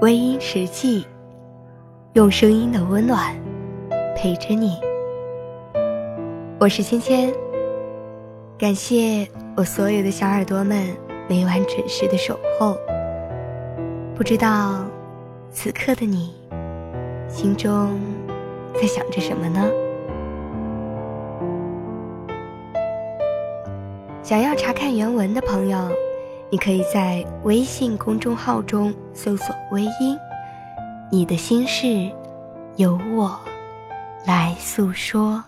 微音时记，用声音的温暖陪着你。我是芊芊，感谢我所有的小耳朵们每晚准时的守候。不知道此刻的你心中在想着什么呢？想要查看原文的朋友。你可以在微信公众号中搜索“微音”，你的心事由我来诉说。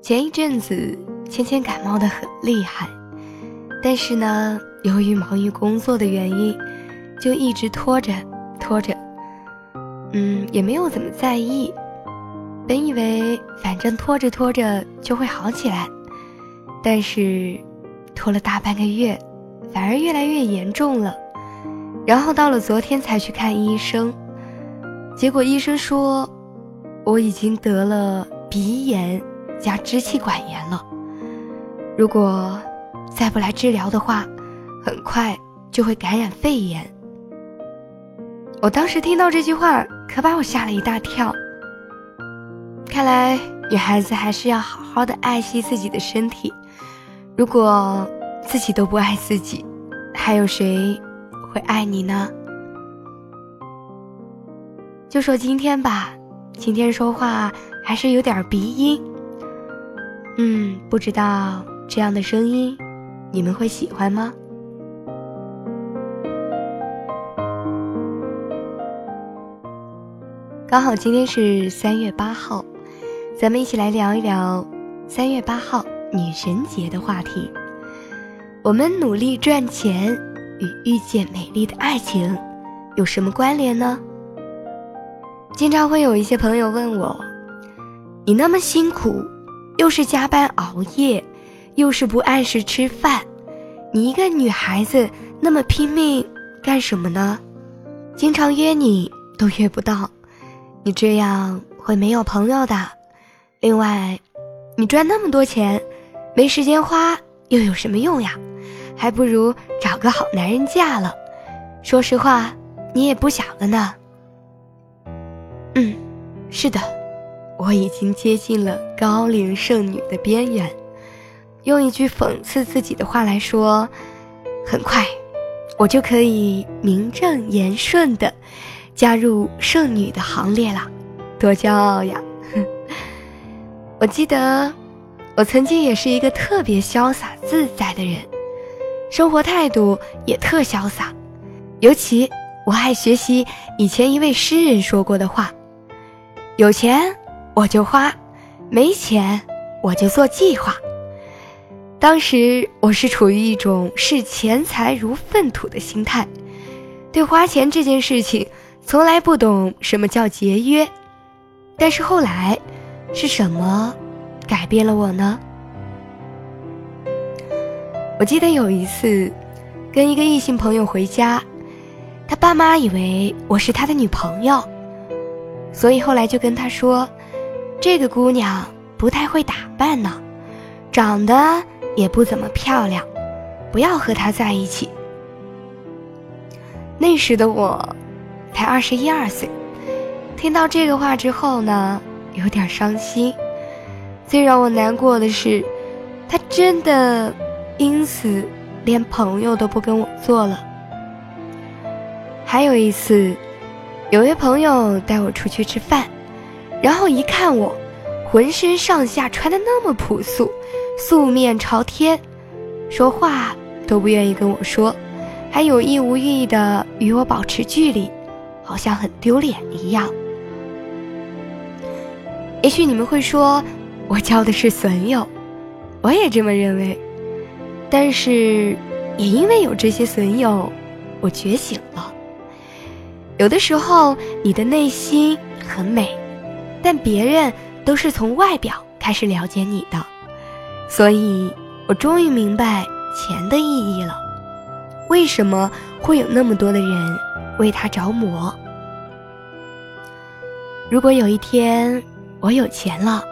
前一阵子。芊芊感冒的很厉害，但是呢，由于忙于工作的原因，就一直拖着拖着，嗯，也没有怎么在意。本以为反正拖着拖着就会好起来，但是拖了大半个月，反而越来越严重了。然后到了昨天才去看医生，结果医生说我已经得了鼻炎加支气管炎了。如果再不来治疗的话，很快就会感染肺炎。我当时听到这句话，可把我吓了一大跳。看来女孩子还是要好好的爱惜自己的身体。如果自己都不爱自己，还有谁会爱你呢？就说今天吧，今天说话还是有点鼻音。嗯，不知道。这样的声音，你们会喜欢吗？刚好今天是三月八号，咱们一起来聊一聊三月八号女神节的话题。我们努力赚钱与遇见美丽的爱情有什么关联呢？经常会有一些朋友问我：“你那么辛苦，又是加班熬夜。”又是不按时吃饭，你一个女孩子那么拼命干什么呢？经常约你都约不到，你这样会没有朋友的。另外，你赚那么多钱，没时间花又有什么用呀？还不如找个好男人嫁了。说实话，你也不小了呢。嗯，是的，我已经接近了高龄剩女的边缘。用一句讽刺自己的话来说，很快，我就可以名正言顺的加入剩女的行列了，多骄傲呀！我记得，我曾经也是一个特别潇洒自在的人，生活态度也特潇洒。尤其我爱学习以前一位诗人说过的话：有钱我就花，没钱我就做计划。当时我是处于一种视钱财如粪土的心态，对花钱这件事情从来不懂什么叫节约。但是后来，是什么改变了我呢？我记得有一次，跟一个异性朋友回家，他爸妈以为我是他的女朋友，所以后来就跟他说：“这个姑娘不太会打扮呢，长得……”也不怎么漂亮，不要和他在一起。那时的我，才二十一二岁，听到这个话之后呢，有点伤心。最让我难过的是，他真的因此连朋友都不跟我做了。还有一次，有位朋友带我出去吃饭，然后一看我，浑身上下穿的那么朴素。素面朝天，说话都不愿意跟我说，还有意无意的与我保持距离，好像很丢脸一样。也许你们会说，我交的是损友，我也这么认为。但是，也因为有这些损友，我觉醒了。有的时候，你的内心很美，但别人都是从外表开始了解你的。所以，我终于明白钱的意义了。为什么会有那么多的人为他着魔。如果有一天我有钱了，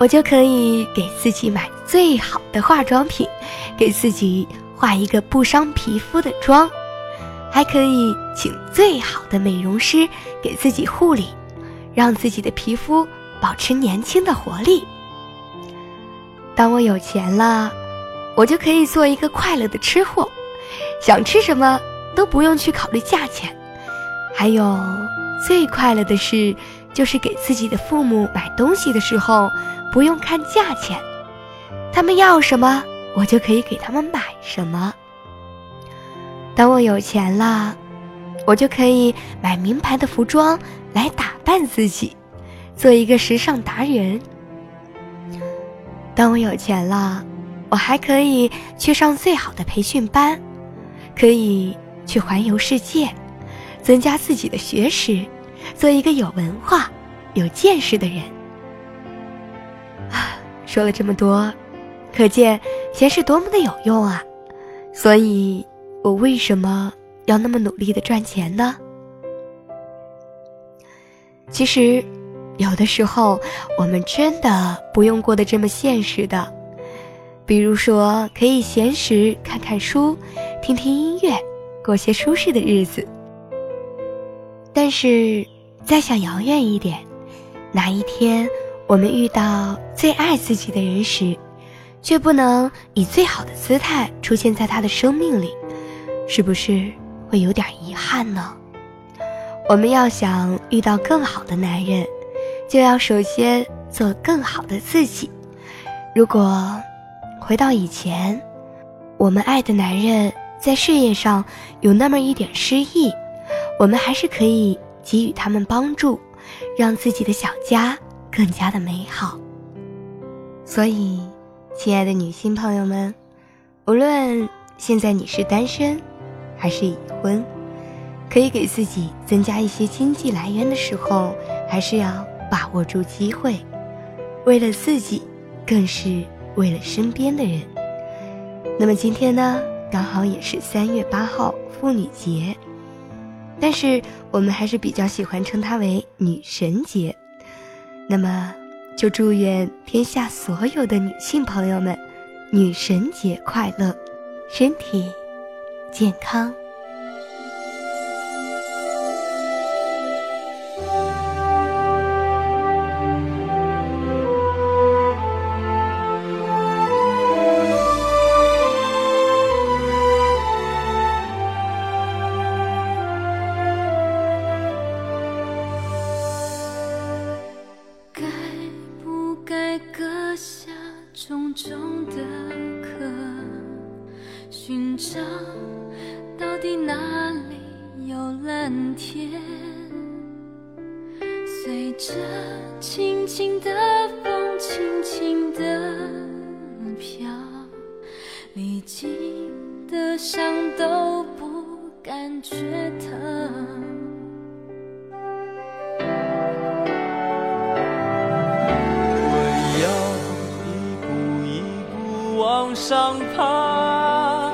我就可以给自己买最好的化妆品，给自己画一个不伤皮肤的妆，还可以请最好的美容师给自己护理，让自己的皮肤保持年轻的活力。当我有钱了，我就可以做一个快乐的吃货，想吃什么都不用去考虑价钱。还有最快乐的事，就是给自己的父母买东西的时候。不用看价钱，他们要什么，我就可以给他们买什么。等我有钱了，我就可以买名牌的服装来打扮自己，做一个时尚达人。当我有钱了，我还可以去上最好的培训班，可以去环游世界，增加自己的学识，做一个有文化、有见识的人。啊说了这么多，可见钱是多么的有用啊！所以，我为什么要那么努力的赚钱呢？其实，有的时候我们真的不用过得这么现实的。比如说，可以闲时看看书，听听音乐，过些舒适的日子。但是，再想遥远一点，哪一天？我们遇到最爱自己的人时，却不能以最好的姿态出现在他的生命里，是不是会有点遗憾呢？我们要想遇到更好的男人，就要首先做更好的自己。如果回到以前，我们爱的男人在事业上有那么一点失意，我们还是可以给予他们帮助，让自己的小家。更加的美好。所以，亲爱的女性朋友们，无论现在你是单身还是已婚，可以给自己增加一些经济来源的时候，还是要把握住机会，为了自己，更是为了身边的人。那么今天呢，刚好也是三月八号妇女节，但是我们还是比较喜欢称它为女神节。那么，就祝愿天下所有的女性朋友们，女神节快乐，身体健康。着轻轻的风，轻轻的飘，历经的伤都不感觉疼。我要一步一步往上爬，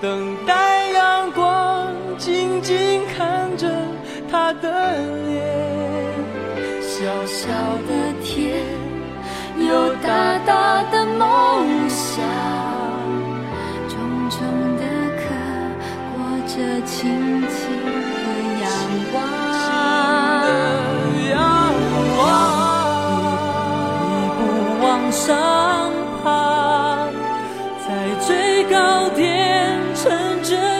等待阳光，静静看着他的脸。小的天，有大大的梦想，重重的壳，裹着轻轻的阳光。一步往上爬，在最高点，乘着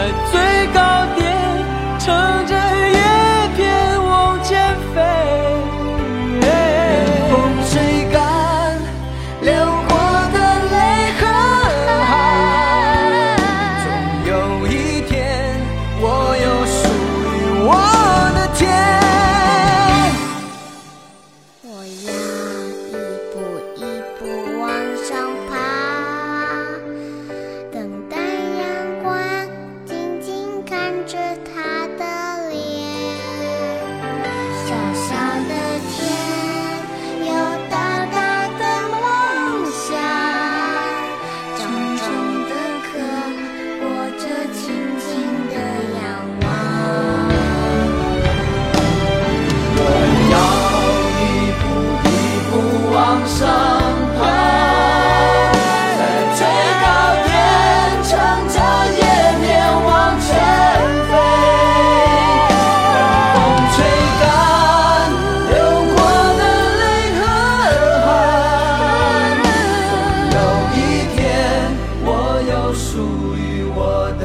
在最高点乘着步往上爬，在最高点乘着叶片往前飞，让风吹干流过的泪和汗。总有一天，我有属于我的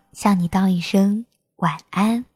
向你道一声晚安。